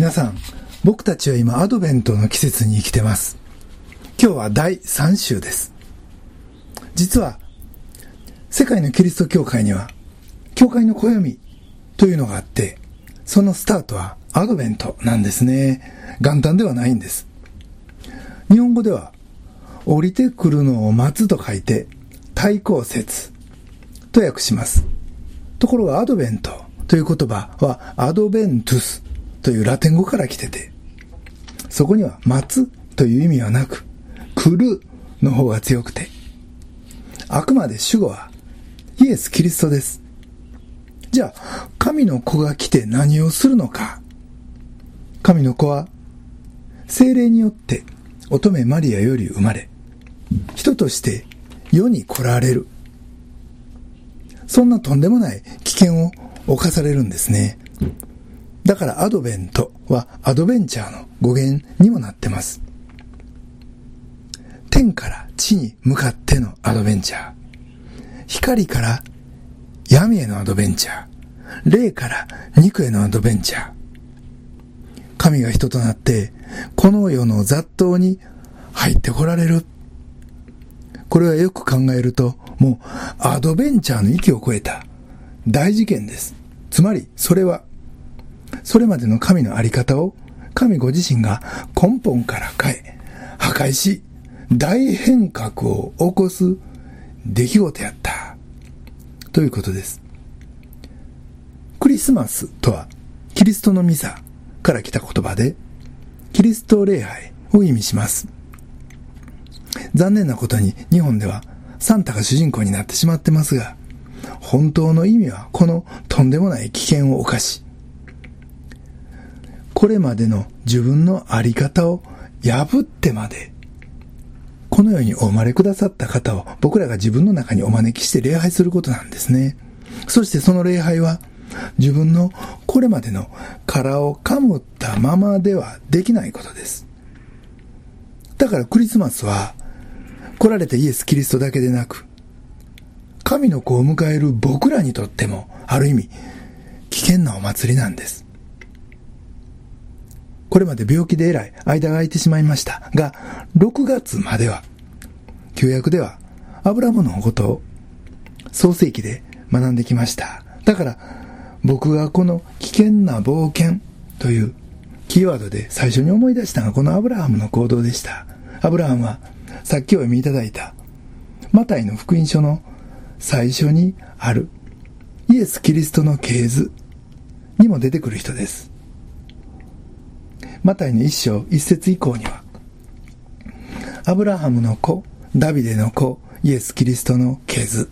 皆さん、僕たちは今アドベントの季節に生きてます。今日は第3週です。実は、世界のキリスト教会には、教会の暦というのがあって、そのスタートはアドベントなんですね。元旦ではないんです。日本語では、降りてくるのを待つと書いて、対抗節と訳します。ところがアドベントという言葉はアドベントゥスというラテン語から来てて、そこには待つという意味はなく、来るの方が強くて、あくまで主語はイエス・キリストです。じゃあ、神の子が来て何をするのか？神の子は、精霊によって乙女マリアより生まれ、人として世に来られる。そんなとんでもない危険を犯されるんですね。だからアドベントはアドベンチャーの語源にもなってます。天から地に向かってのアドベンチャー。光から闇へのアドベンチャー。霊から肉へのアドベンチャー。神が人となって、この世の雑踏に入ってこられる。これはよく考えると、もうアドベンチャーの域を超えた大事件です。つまり、それはそれまでの神のあり方を神ご自身が根本から変え、破壊し、大変革を起こす出来事やった。ということです。クリスマスとは、キリストのミサから来た言葉で、キリスト礼拝を意味します。残念なことに日本ではサンタが主人公になってしまってますが、本当の意味はこのとんでもない危険を犯し、これまでの自分のあり方を破ってまで、このようにお生まれくださった方を僕らが自分の中にお招きして礼拝することなんですね。そしてその礼拝は自分のこれまでの殻をかむったままではできないことです。だからクリスマスは来られたイエス・キリストだけでなく、神の子を迎える僕らにとってもある意味危険なお祭りなんです。これまで病気で偉い間が空いてしまいましたが、6月までは、旧約では、アブラムのことを創世記で学んできました。だから、僕がこの危険な冒険というキーワードで最初に思い出したのがこのアブラハムの行動でした。アブラハムは、さっきお読みいただいた、マタイの福音書の最初にある、イエス・キリストの系図にも出てくる人です。マタイの一章一節以降には、アブラハムの子、ダビデの子、イエス・キリストの系図。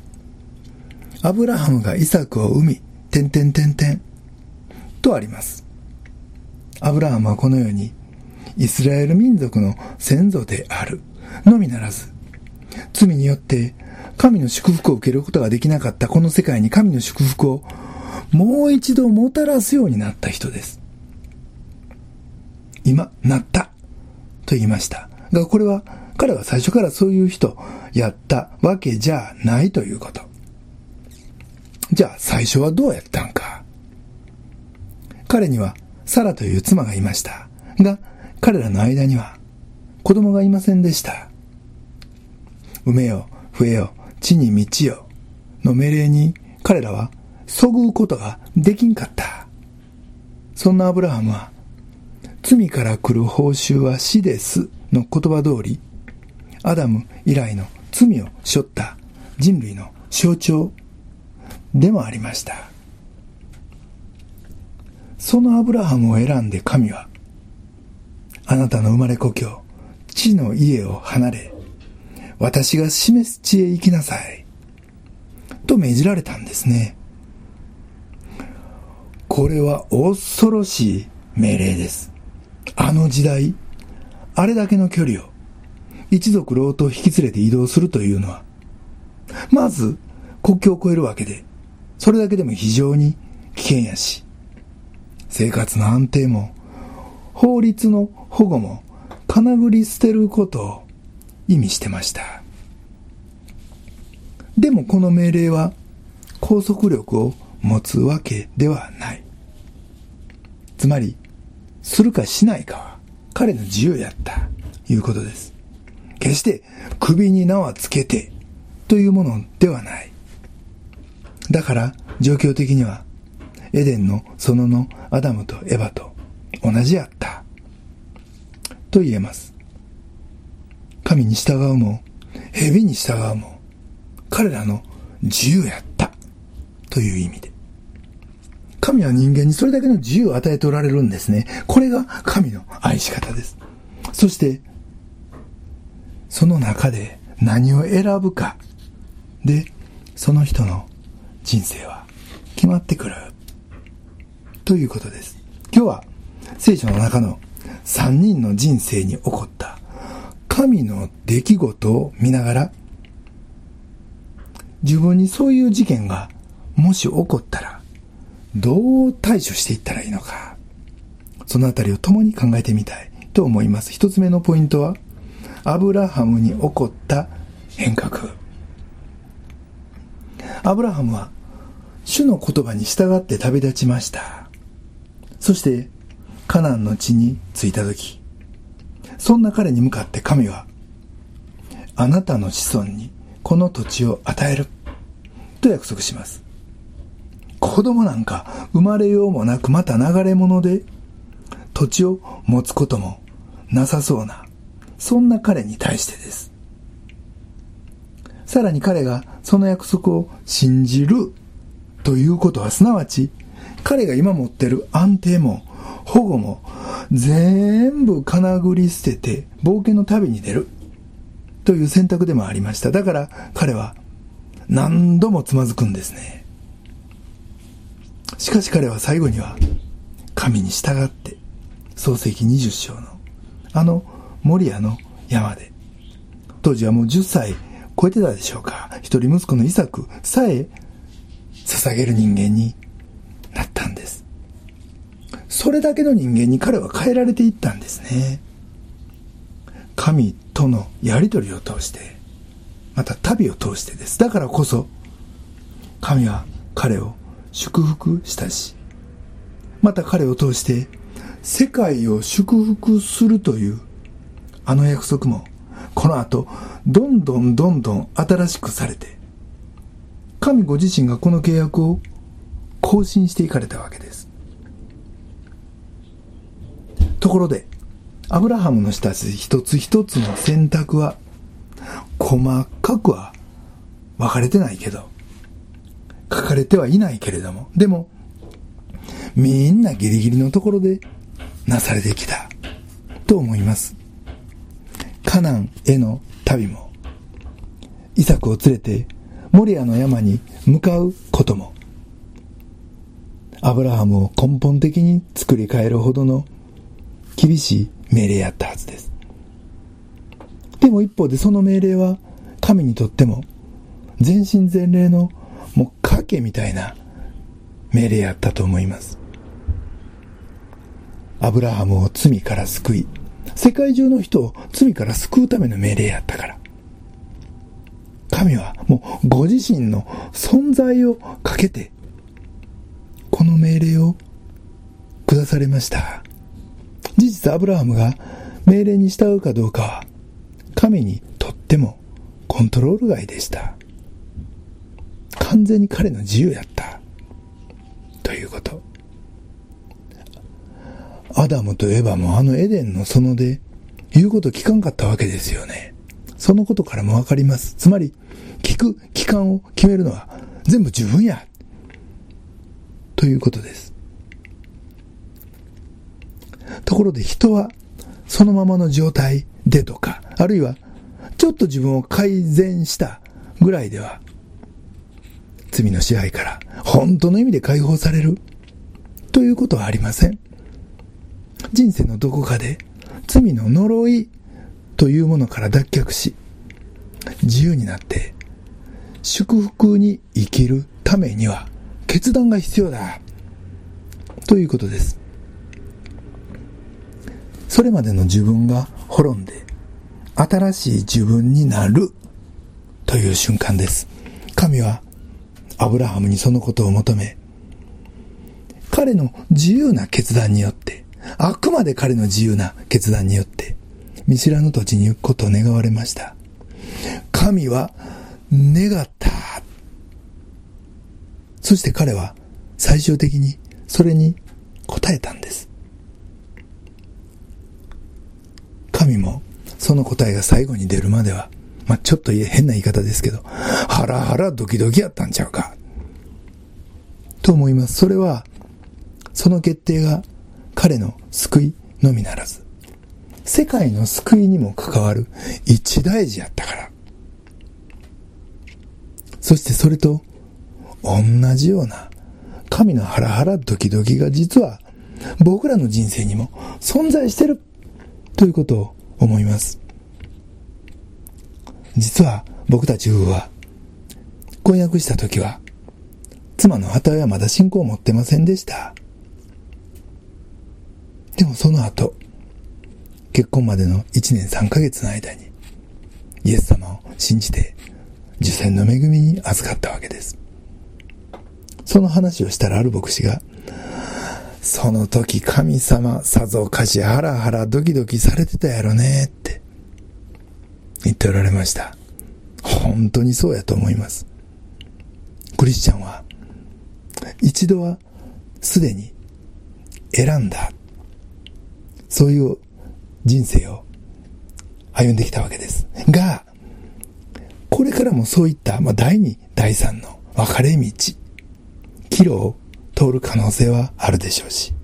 アブラハムがイサクを生み、点々点々、とあります。アブラハムはこのように、イスラエル民族の先祖である、のみならず、罪によって神の祝福を受けることができなかったこの世界に神の祝福をもう一度もたらすようになった人です。今、なった。と言いました。が、これは、彼は最初からそういう人、やったわけじゃないということ。じゃあ、最初はどうやったんか。彼には、サラという妻がいました。が、彼らの間には、子供がいませんでした。埋めよ、増えよ、地に満ちよ、の命令に、彼らは、そぐうことができんかった。そんなアブラハムは、罪から来る報酬は死ですの言葉通り、アダム以来の罪を背負った人類の象徴でもありました。そのアブラハムを選んで神は、あなたの生まれ故郷、地の家を離れ、私が示す地へ行きなさい。と命じられたんですね。これは恐ろしい命令です。あの時代、あれだけの距離を一族老頭引き連れて移動するというのは、まず国境を越えるわけで、それだけでも非常に危険やし、生活の安定も、法律の保護も、かなぐり捨てることを意味してました。でもこの命令は拘束力を持つわけではない。つまり、するかしないかは彼の自由やったと、いうことです。決して首に縄つけてというものではない。だから状況的にはエデンの園のアダムとエバと同じやった。と言えます。神に従うも、蛇に従うも、彼らの自由やった。という意味で。神は人間にそれだけの自由を与えておられるんですね。これが神の愛し方です。そして、その中で何を選ぶかで、その人の人生は決まってくる。ということです。今日は聖書の中の3人の人生に起こった神の出来事を見ながら自分にそういう事件がもし起こったらどう対処していったらいいのかそのあたりを共に考えてみたいと思います。一つ目のポイントはアブラハムに起こった変革。アブラハムは主の言葉に従って旅立ちました。そしてカナンの地に着いた時、そんな彼に向かって神は、あなたの子孫にこの土地を与える、と約束します。子供なんか生まれようもなくまた流れ者で、土地を持つこともなさそうな、そんな彼に対してです。さらに彼がその約束を信じるということはすなわち彼が今持ってる安定も保護も全部かなぐり捨てて冒険の旅に出るという選択でもありました。だから彼は何度もつまずくんですね。しかし彼は最後には神に従って創世記20章のあのモリアの山で当時はもう10歳超えてたでしょうか一人息子のイサクさえ捧げる人間になったんですそれだけの人間に彼は変えられていったんですね。神とのやりとりを通して、また旅を通してです。だからこそ、神は彼を祝福したし、また彼を通して、世界を祝福するという、あの約束も、この後、どんどんどんどん新しくされて、神ご自身がこの契約を更新していかれたわけです。ところで、アブラハムの人たち一つ一つの選択は、細かくは分かれてないけど、書かれてはいないけれども、でも、みんなギリギリのところでなされてきた、と思います。カナンへの旅も、イサクを連れてモリアの山に向かうことも、アブラハムを根本的に作り変えるほどの厳しい命令やったはずです。でも一方でその命令は神にとっても全身全霊のもう賭けみたいな命令やったと思います。アブラハムを罪から救い、世界中の人を罪から救うための命令やったから。神はもうご自身の存在をかけて、この命令を下されました。事実アブラハムが命令に従うかどうかは神にとってもコントロール外でした。完全に彼の自由やった。ということ。アダムとエヴァもあのエデンの園で言うこと聞かんかったわけですよね。そのことからもわかります。つまり、聞く期間を決めるのは全部自分や。ということです。ところで人はそのままの状態でとか、あるいはちょっと自分を改善したぐらいでは、罪の支配から本当の意味で解放されるということはありません。人生のどこかで罪の呪いというものから脱却し、自由になって祝福に生きるためには決断が必要だということです。それまでの自分が滅んで、新しい自分になるという瞬間です。神はアブラハムにそのことを求め、彼の自由な決断によって、あくまで彼の自由な決断によって、見知らぬ土地に行くことを願われました。神は願った。そして彼は最終的にそれに答えたんです。神もその答えが最後に出るまでは、まあ、ちょっと変な言い方ですけど、ハラハラドキドキやったんちゃうか。と思います。それは、その決定が彼の救いのみならず、世界の救いにも関わる一大事やったから。そしてそれと同じような神のハラハラドキドキが実は僕らの人生にも存在してるということを思います。実は僕たち夫婦は婚約した時は妻の旗親はまだ信仰を持ってませんでした。でもその後、結婚までの1年3ヶ月の間にイエス様を信じて受選の恵みに預かったわけです。その話をしたらある牧師がその時神様、さぞかしハラハラドキドキされてたやろねって言っておられました。本当にそうやと思います。クリスチャンは一度はすでに選んだ。そういう人生を歩んできたわけです。が、これからもそういった、まあ、第二、第三の分かれ道、岐路を通る可能性はあるでしょうし、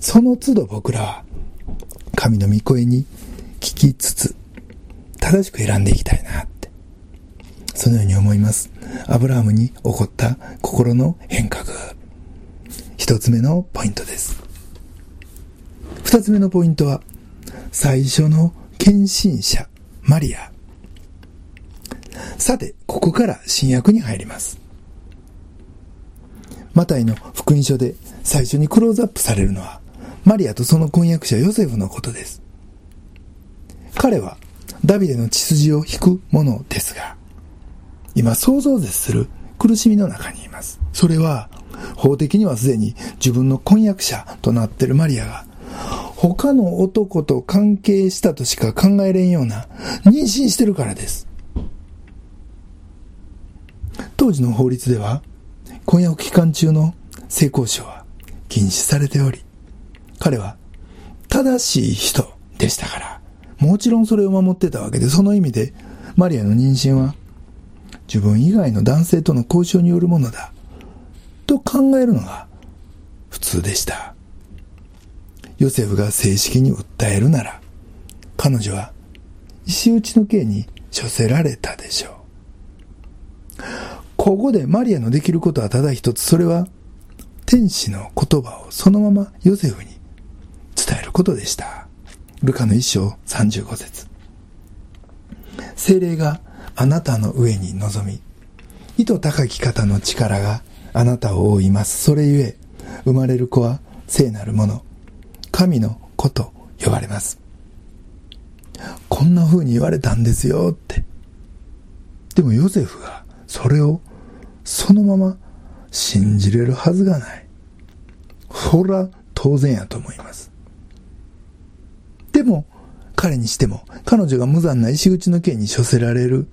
その都度僕らは神の御声に聞きつつ、正しく選んでいきたいなって、そのように思います。アブラハムに起こった心の変革。一つ目のポイントです。二つ目のポイントは、最初の献身者、マリア。さて、ここから新約に入ります。マタイの福音書で最初にクローズアップされるのは、マリアとその婚約者ヨセフのことです。彼はダビデの血筋を引くものですが、今想像絶する苦しみの中にいます。それは、法的にはすでに自分の婚約者となっているマリアが、他の男と関係したとしか考えれんような妊娠してるからです。当時の法律では、婚約期間中の性交渉は禁止されており、彼は正しい人でしたから、もちろんそれを守ってたわけで、その意味でマリアの妊娠は自分以外の男性との交渉によるものだ、と考えるのが普通でした。ヨセフが正式に訴えるなら、彼女は石打ちの刑に処せられたでしょう。ここでマリアのできることはただ一つ、それは天使の言葉をそのままヨセフに伝えることでした。ルカの一章35節精霊があなたの上に臨み、意図高き方の力があなたを覆います。それゆえ、生まれる子は聖なるもの、神の子と呼ばれます。こんな風に言われたんですよって。でもヨセフがそれをそのまま信じれるはずがない。そら当然やと思います。でも、彼にしても、彼女が無残な石口の剣に処せられる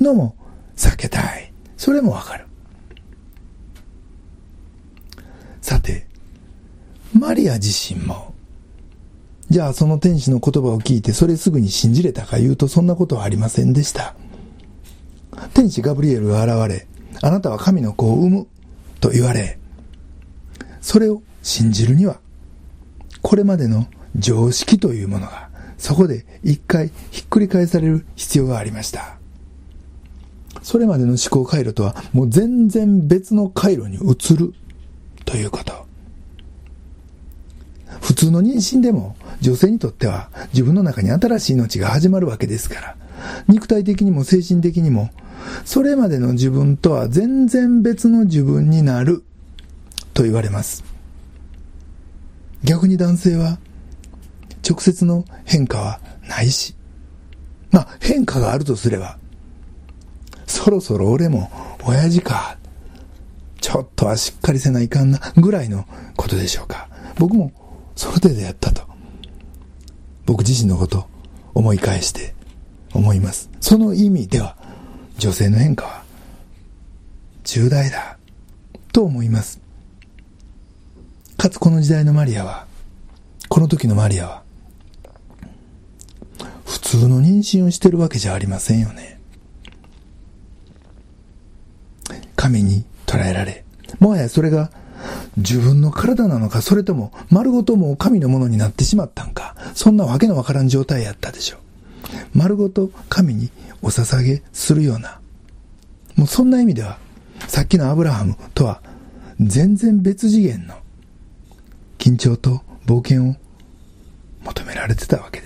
のも避けたい。それもわかる。さて、マリア自身も、じゃあその天使の言葉を聞いてそれすぐに信じれたか言うとそんなことはありませんでした。天使ガブリエルが現れ、あなたは神の子を産むと言われ、それを信じるには、これまでの常識というものが、そこで一回ひっくり返される必要がありました。それまでの思考回路とはもう全然別の回路に移るということ。普通の妊娠でも女性にとっては自分の中に新しい命が始まるわけですから、肉体的にも精神的にもそれまでの自分とは全然別の自分になると言われます。逆に男性は直接の変化はないし、まあ変化があるとすれば、そろそろ俺も親父か、ちょっとはしっかりせないかんなぐらいのことでしょうか。僕もその程度やったと。僕自身のこと思い返して思います。その意味では、女性の変化は重大だと思います。かつこの時代のマリアは、この時のマリアは、普通の妊娠をしてるわけじゃありませんよね。神に捉えられ、もはやそれが自分の体なのか、それとも丸ごともう神のものになってしまったんか、そんなわけのわからん状態やったでしょう。丸ごと神にお捧げするような、もうそんな意味では、さっきのアブラハムとは全然別次元の緊張と冒険を求められてたわけです。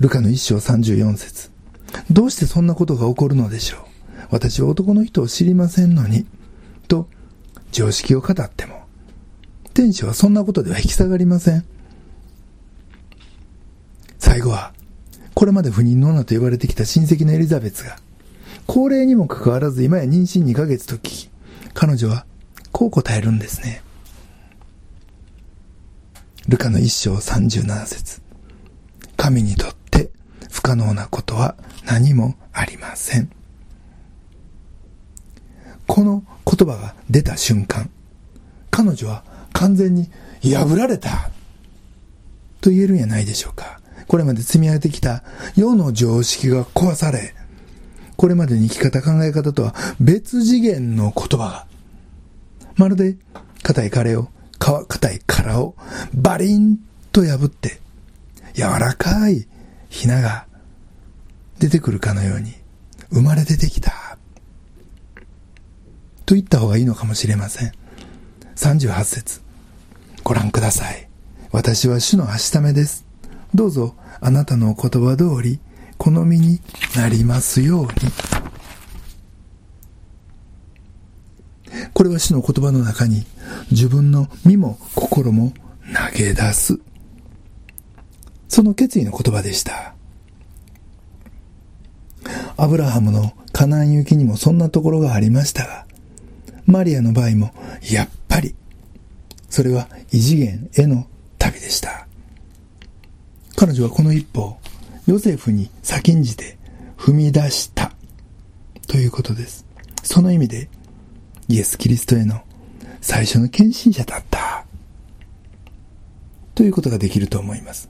ルカの一章34節。どうしてそんなことが起こるのでしょう？私は男の人を知りませんのに、と常識を語っても、天使はそんなことでは引き下がりません。最後は、これまで不妊の女と呼ばれてきた親戚のエリザベスが、高齢にもかかわらず今や妊娠2ヶ月と聞き、彼女はこう答えるんですね。ルカの一章37節。神にとって不可能なことは何もありません。この言葉が出た瞬間、彼女は完全に破られたと言えるんやないでしょうか。これまで積み上げてきた世の常識が壊され、これまでに生き方考え方とは別次元の言葉が、まるで硬い殻を、硬い殻をバリンと破って、柔らかいひなが出てくるかのように生まれ出てきた。と言った方がいいのかもしれません。38節ご覧ください。私は主のはしためです。どうぞあなたのお言葉通り、好みになりますように。これは主の言葉の中に自分の身も心も投げ出す。その決意の言葉でした。アブラハムのカナン行きにもそんなところがありましたが、マリアの場合も、やっぱり、それは異次元への旅でした。彼女はこの一歩をヨセフに先んじて踏み出したということです。その意味でイエス・キリストへの最初の献身者だったということができると思います。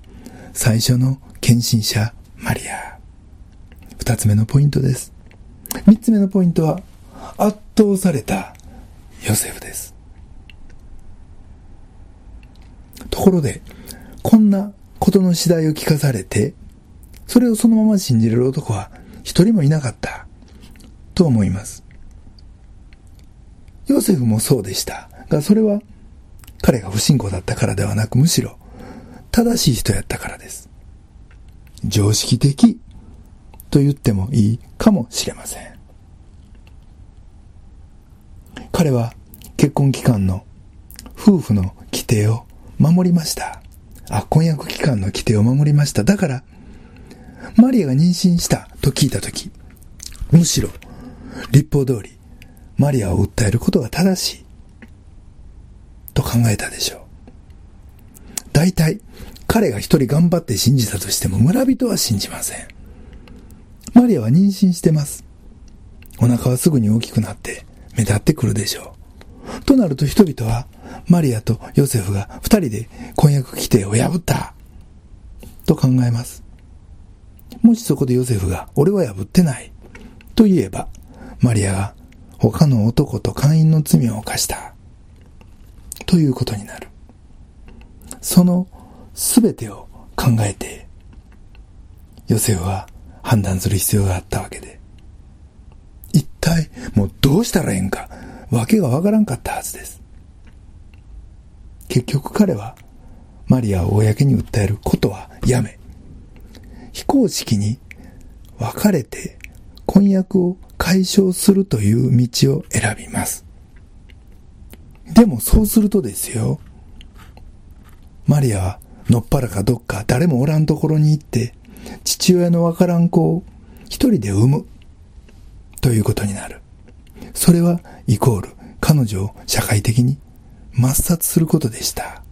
最初の献身者マリア。二つ目のポイントです。三つ目のポイントは圧倒されたヨセフです。ところで、こんなことの次第を聞かされて、それをそのまま信じれる男は一人もいなかった、と思います。ヨセフもそうでしたが、それは彼が不信仰だったからではなく、むしろ正しい人やったからです。常識的と言ってもいいかもしれません。彼は結婚期間の夫婦の規定を守りました。あ、婚約期間の規定を守りました。だから、マリアが妊娠したと聞いたとき、むしろ、立法通り、マリアを訴えることが正しい、と考えたでしょう。大体、彼が一人頑張って信じたとしても村人は信じません。マリアは妊娠してます。お腹はすぐに大きくなって目立ってくるでしょう。となると人々はマリアとヨセフが二人で婚約規定を破ったと考えます。もしそこでヨセフが俺は破ってないと言えばマリアが他の男と会員の罪を犯したということになる。そのすべてを考えてヨセフは判断する必要があったわけで一体もうどうしたらええんか、わけがわからんかったはずです。結局彼は、マリアを公に訴えることはやめ、非公式に別れて婚約を解消するという道を選びます。でもそうするとですよ、マリアはのっぱらかどっか誰もおらんところに行って、父親のわからん子を一人で産む。ということになる。それはイコール彼女を社会的に抹殺することでした。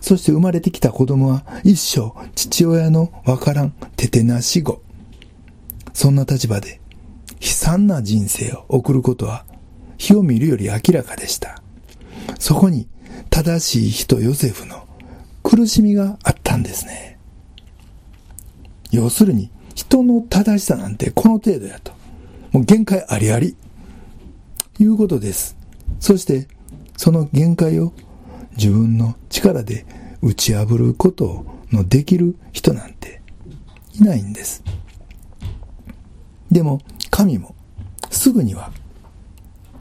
そして生まれてきた子供は一生父親のわからんててなし子。そんな立場で悲惨な人生を送ることは火を見るより明らかでした。そこに正しい人ヨセフの苦しみがあったんですね。要するに人の正しさなんてこの程度やと。もう限界ありあり。いうことです。そしてその限界を自分の力で打ち破ることのできる人なんていないんです。でも神もすぐには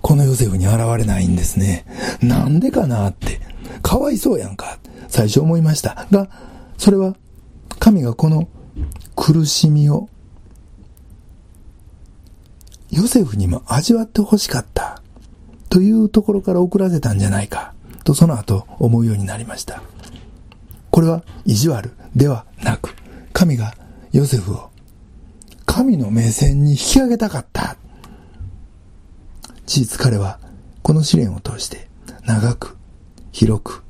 このヨセフに現れないんですね。なんでかなって、かわいそうやんか、最初思いました。が、それは神がこの苦しみをヨセフにも味わってほしかったというところから送らせたんじゃないかとその後思うようになりました。これは意地悪ではなく、神がヨセフを神の目線に引き上げたかった。事実彼はこの試練を通して長く、広く、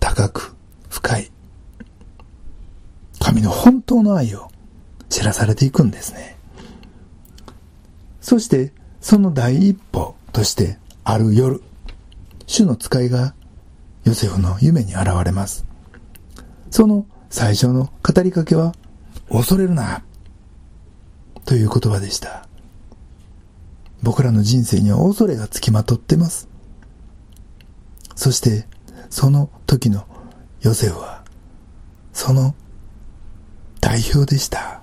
高く、深い、神の本当の愛を知らされていくんですね。そして、その第一歩として、ある夜、主の使いがヨセフの夢に現れます。その最初の語りかけは、恐れるな、という言葉でした。僕らの人生には恐れがつきまとってます。そして、その時のヨセフは、その代表でした。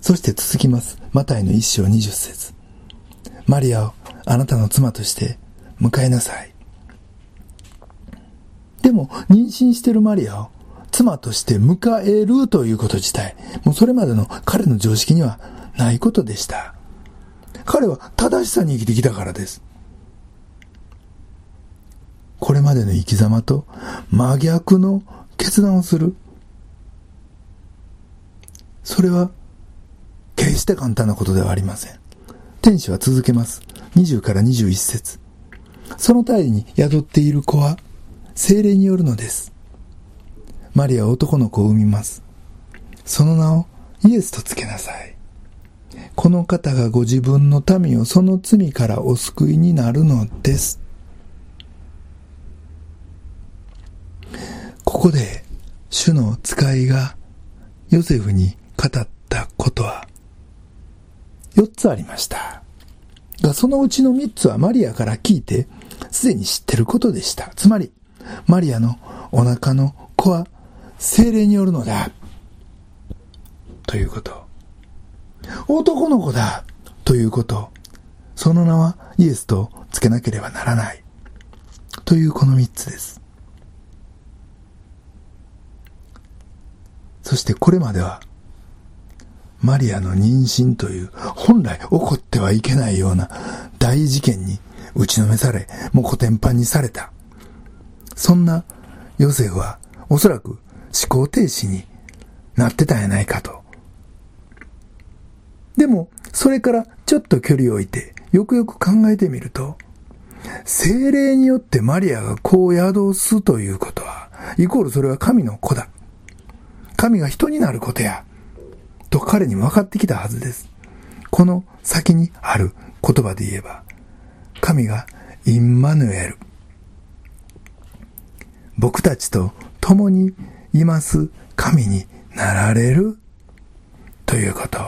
そして続きます。マタイの一章二十節マリアをあなたの妻として迎えなさい。でも、妊娠してるマリアを妻として迎えるということ自体、もうそれまでの彼の常識にはないことでした。彼は正しさに生きてきたからです。これまでの生き様と真逆の決断をする。それは決して簡単なことではありません。天使は続けます。20から21節その体に宿っている子は精霊によるのです。マリアは男の子を産みます。その名をイエスとつけなさい。この方がご自分の民をその罪からお救いになるのです。ここで主の使いがヨセフに語ったことは4つありました。が、そのうちの3つはマリアから聞いてすでに知ってることでした。つまり、マリアのお腹の子は精霊によるのだ。ということ。男の子だ。ということ。その名はイエスとつけなければならない。というこの三つです。そしてこれまでは、マリアの妊娠という本来起こってはいけないような大事件に打ちのめされ、もう古典版にされた。そんなヨセフはおそらく思考停止になってたんやないかと。でも、それからちょっと距離を置いて、よくよく考えてみると、精霊によってマリアがこう宿すということは、イコールそれは神の子だ。神が人になることや、と彼に分かってきたはずです。この先にある言葉で言えば、神がインマヌエル。僕たちと共にいます神になられる？ということ。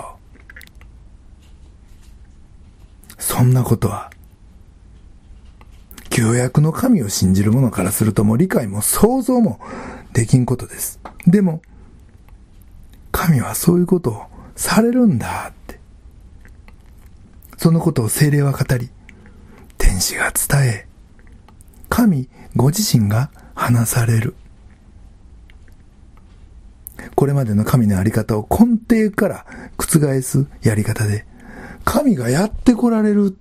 そんなことは、旧約の神を信じる者からするとも理解も想像もできんことです。でも、神はそういうことをされるんだって。そのことを精霊は語り、天使が伝え、神ご自身が話される。これまでの神のあり方を根底から覆すやり方で、神がやってこられる。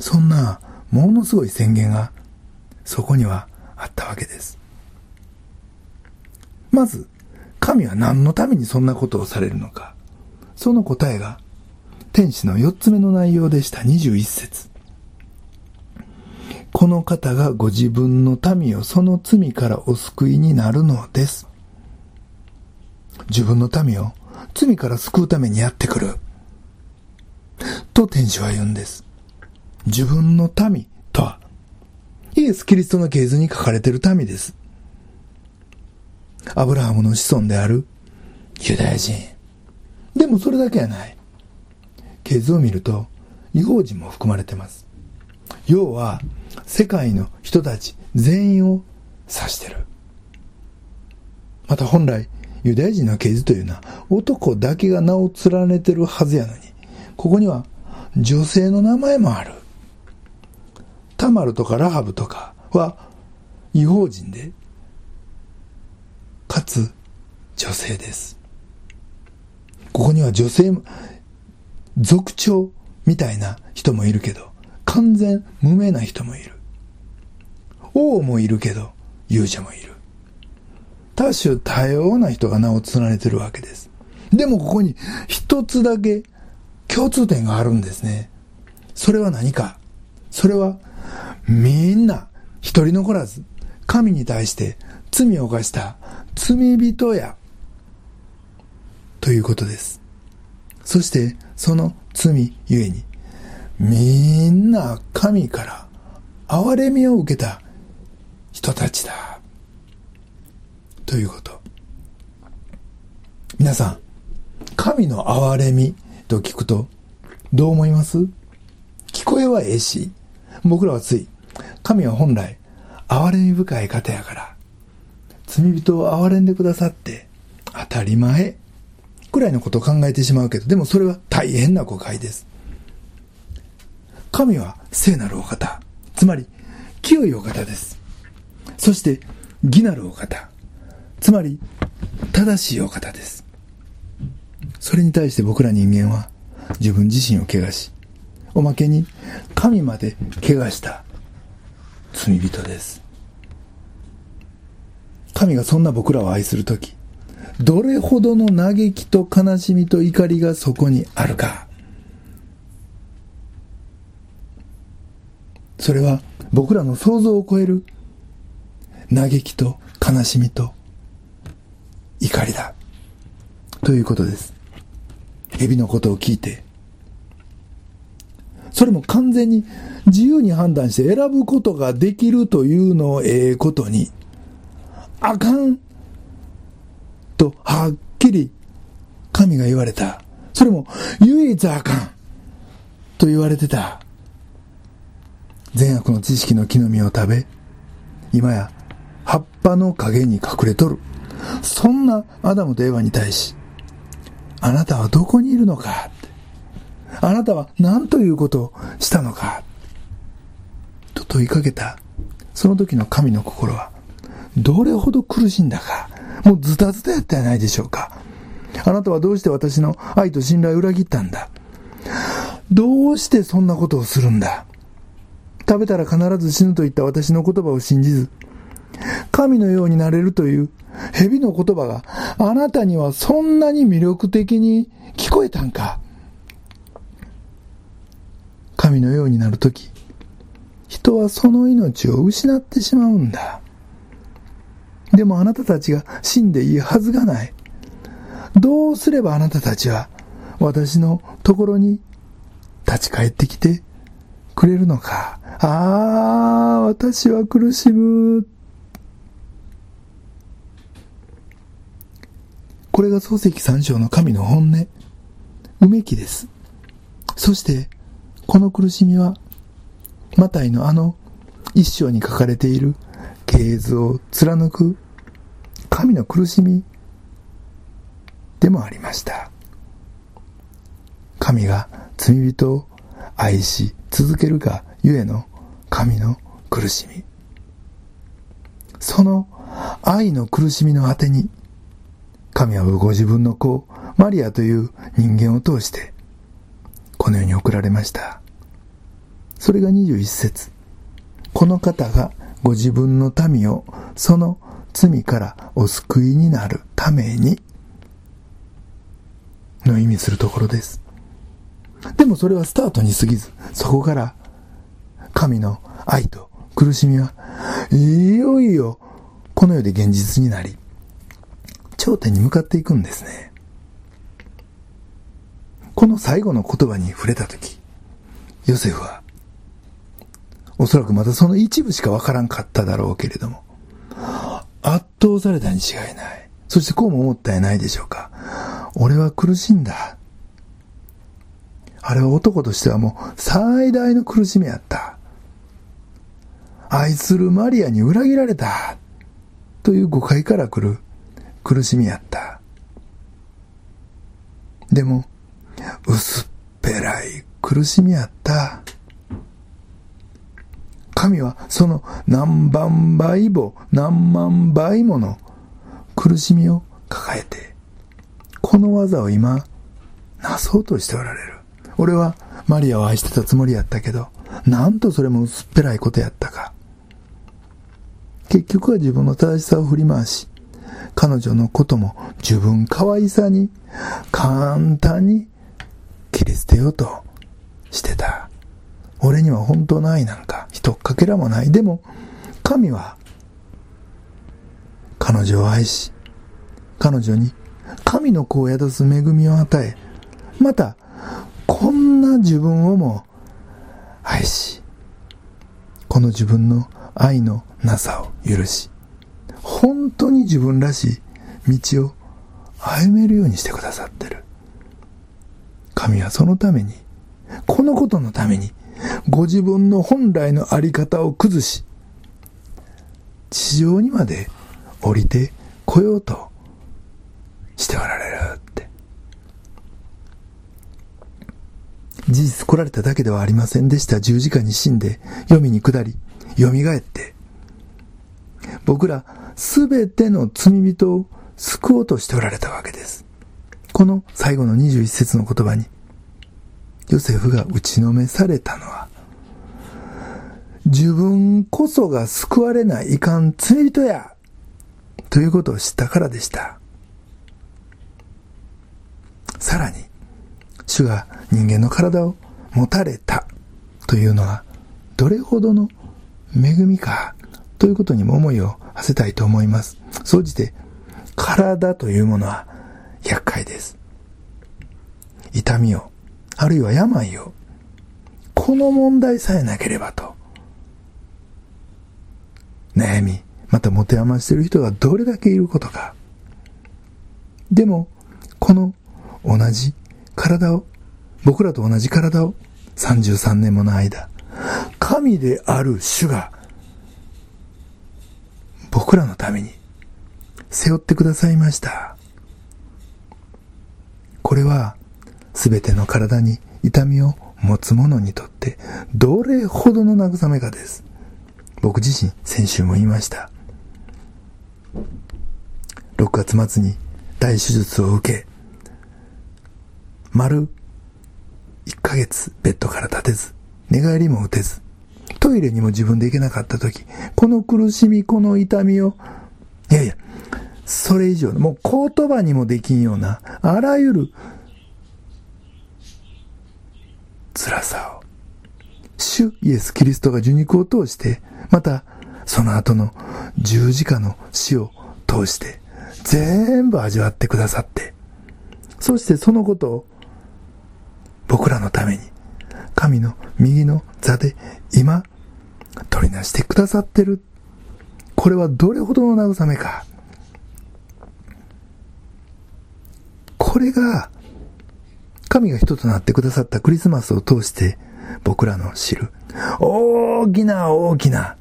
そんな、ものすごい宣言が、そこにはあったわけです。まず、神は何のためにそんなことをされるのか。その答えが、天使の四つ目の内容でした21節この方がご自分の民をその罪からお救いになるのです。自分の民を罪から救うためにやってくる。と天使は言うんです。自分の民とは、イエス・キリストの系図に書かれている民です。アブラハムの子孫であるユダヤ人。でもそれだけはない。系図を見ると、違法人も含まれてます。要は、世界の人たち全員を指してる。また本来、ユダヤ人の系図というのは男だけが名を連ねてるはずやのに、ここには女性の名前もある。タマルとかラハブとかは違法人で、かつ女性です。ここには女性、族長みたいな人もいるけど、完全無名な人もいる。王もいるけど、勇者もいる。多種多様な人が名を連ねてるわけです。でもここに一つだけ共通点があるんですね。それは何かそれはみんな一人残らず神に対して罪を犯した罪人やということです。そしてその罪ゆえにみんな神から憐れみを受けた人たちだ。ということ。皆さん、神の憐れみと聞くと、どう思います？聞こえはええし、僕らはつい、神は本来、憐れみ深い方やから、罪人を憐れんでくださって、当たり前、くらいのことを考えてしまうけど、でもそれは大変な誤解です。神は聖なるお方、つまり、清いお方です。そして義なるお方つまり正しいお方ですそれに対して僕ら人間は自分自身を怪我しおまけに神まで怪我した罪人です神がそんな僕らを愛する時どれほどの嘆きと悲しみと怒りがそこにあるかそれは僕らの想像を超える嘆きと悲しみと怒りだ。ということです。蛇のことを聞いて、それも完全に自由に判断して選ぶことができるというのをええことに、あかんとはっきり神が言われた。それも唯一あかんと言われてた。善悪の知識の木の実を食べ、今や葉っぱの影に隠れとる。そんなアダムとエヴァに対し、あなたはどこにいるのか？あなたは何ということをしたのか？と問いかけた、その時の神の心は、どれほど苦しんだか、もうズタズタやったやないでしょうか。あなたはどうして私の愛と信頼を裏切ったんだどうしてそんなことをするんだ食べたら必ず死ぬと言った私の言葉を信じず、神のようになれるという蛇の言葉があなたにはそんなに魅力的に聞こえたんか神のようになるとき、人はその命を失ってしまうんだ。でもあなたたちが死んでいいはずがない。どうすればあなたたちは私のところに立ち返ってきてくれるのか。ああ、私は苦しむ。これが漱石三章の神の本音、うめきです。そして、この苦しみは、マタイのあの一章に書かれている系図を貫く神の苦しみでもありました。神が罪人を愛し続けるがゆえの神の苦しみ。その愛の苦しみの果てに神はご自分の子、マリアという人間を通して、この世に送られました。それが21節この方がご自分の民をその罪からお救いになるために、の意味するところです。でもそれはスタートに過ぎず、そこから神の愛と苦しみはいよいよこの世で現実になり、頂点に向かっていくんですね。この最後の言葉に触れたとき、ヨセフは、おそらくまだその一部しかわからんかっただろうけれども、圧倒されたに違いない。そしてこうも思ったやないでしょうか。俺は苦しんだ。あれは男としてはもう最大の苦しみやった。愛するマリアに裏切られた。という誤解から来る苦しみやった。でも、薄っぺらい苦しみやった。神はその何万倍も何万倍もの苦しみを抱えて、この技を今、なそうとしておられる。俺はマリアを愛してたつもりやったけど、なんとそれも薄っぺらいことやったか。結局は自分の正しさを振り回し、彼女のことも自分可愛さに簡単に切り捨てようとしてた。俺には本当の愛なんか一っかけらもない。でも、神は彼女を愛し、彼女に神の子を宿す恵みを与え、また、こんな自分をも愛し、この自分の愛のなさを許し、本当に自分らしい道を歩めるようにしてくださってる。神はそのために、このことのために、ご自分の本来のあり方を崩し、地上にまで降りてこようとしておられるって。事実来られただけではありませんでした十字架に死んで、読みに下り、蘇って、僕らすべての罪人を救おうとしておられたわけです。この最後の21節の言葉に、ヨセフが打ちのめされたのは、自分こそが救われないいかん罪人やということを知ったからでした。さらに、主が人間の体を持たれたというのは、どれほどの恵みかということにも思いを馳せたいと思います。総じて、体というものは厄介です。痛みを、あるいは病を、この問題さえなければと、悩み、また持て余している人がどれだけいることか。でも、この同じ体を、僕らと同じ体を33年もの間、神である主が僕らのために背負ってくださいました。これは全ての体に痛みを持つ者にとってどれほどの慰めかです。僕自身先週も言いました。6月末に大手術を受け、丸1ヶ月ベッドから立てず、寝返りも打てず、トイレにも自分で行けなかった時、この苦しみ、この痛みを、いやいや、それ以上の、もう言葉にもできんような、あらゆる辛さを、主イエス・キリストが受肉を通して、また、その後の十字架の死を通して、全部味わってくださって、そしてそのことを僕らのために、神の右の座で今、取りなしてくださってる。これはどれほどの慰めか。これが、神が人となってくださったクリスマスを通して僕らの知る大きな大きな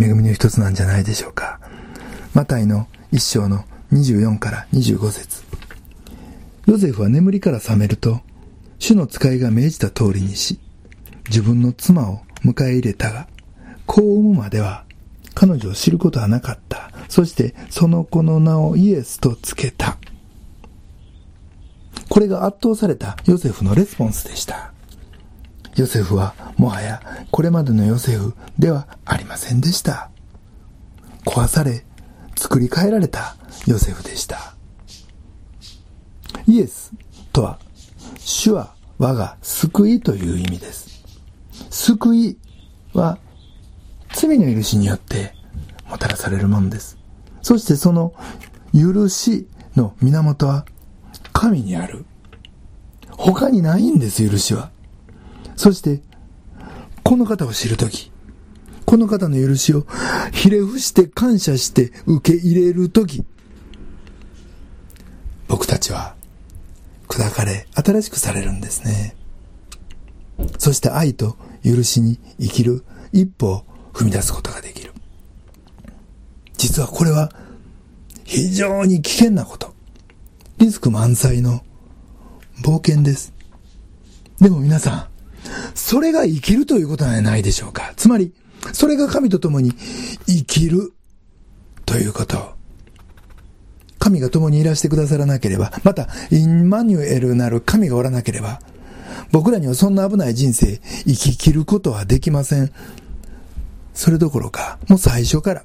恵みの一つなんじゃないでしょうか。マタイの一章の24から25節ヨゼフは眠りから覚めると、主の使いが命じた通りにし、自分の妻を迎え入れたが、子を産むまでは彼女を知ることはなかった。そしてその子の名をイエスとつけた。これが圧倒されたヨセフのレスポンスでした。ヨセフはもはやこれまでのヨセフではありませんでした。壊され、作り変えられたヨセフでした。イエスとは、主は我が救いという意味です。救いは罪の許しによってもたらされるものです。そしてその許しの源は神にある。他にないんです、許しは。そして、この方を知るとき、この方の許しをひれ伏して感謝して受け入れるとき、僕たちは砕かれ、新しくされるんですね。そして愛と許しに生きる一歩を踏み出すことができる。実はこれは非常に危険なこと。リスク満載の冒険です。でも皆さん、それが生きるということはないでしょうか。つまり、それが神と共に生きるということ。神が共にいらしてくださらなければ、また、インマニュエルなる神がおらなければ、僕らにはそんな危ない人生、生き切ることはできません。それどころか、もう最初から、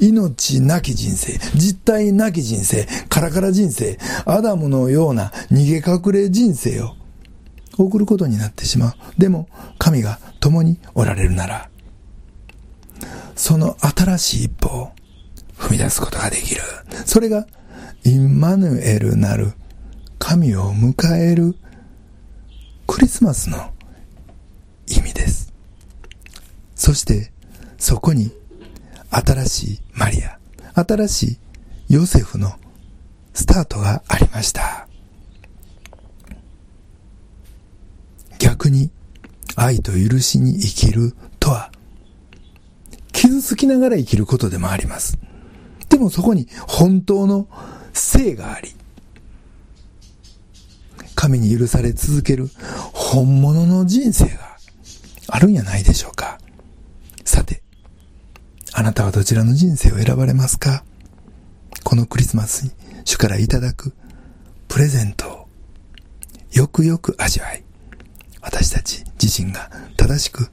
命なき人生、実体なき人生、カラカラ人生、アダムのような逃げ隠れ人生を送ることになってしまう。でも、神が共におられるなら、その新しい一歩を踏み出すことができる。それが、インマヌエルなる神を迎えるクリスマスの意味です。そして、そこに新しいマリア、新しいヨセフのスタートがありました。逆に愛と許しに生きるとは、傷つきながら生きることでもあります。でもそこに本当の性があり、神に許され続ける本物の人生があるんやないでしょうか。さて、あなたはどちらの人生を選ばれますか？このクリスマスに主からいただくプレゼントをよくよく味わい、私たち自身が正しく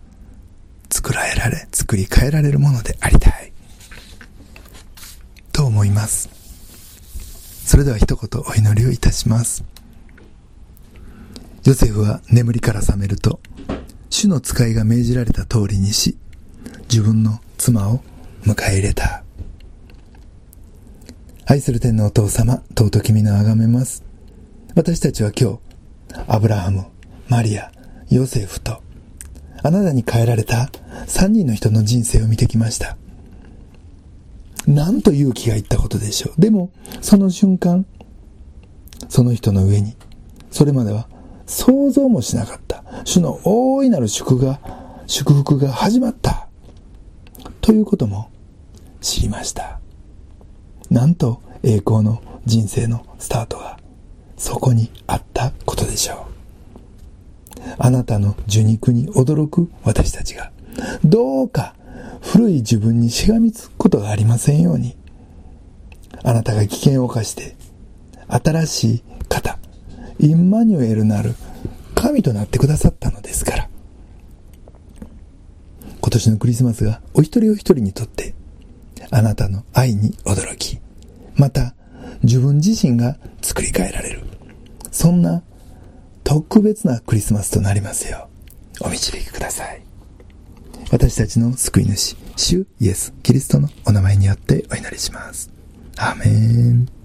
作られられ、作り変えられるものでありたい。と思います。それでは一言お祈りをいたします。ヨセフは眠りから覚めると、主の使いが命じられた通りにし、自分の妻を迎え入れた。愛する天のお父様、尊き皆をあがめます。私たちは今日、アブラハム、マリア、ヨセフと、あなたに変えられた三人の人の人生を見てきました。なんと勇気がいったことでしょう。でも、その瞬間、その人の上に、それまでは想像もしなかった、主の大いなる祝が、祝福が始まった。ということも知りました。なんと栄光の人生のスタートがそこにあったことでしょう。あなたの受肉に驚く私たちが、どうか古い自分にしがみつくことがありませんように、あなたが危険を冒して、新しい方、インマニュエルなる神となってくださったのですから、今年のクリスマスがお一人お一人にとってあなたの愛に驚き、また自分自身が作り変えられる。そんな特別なクリスマスとなりますよう、お導きください。私たちの救い主、主イエス・キリストのお名前によってお祈りします。アーメン。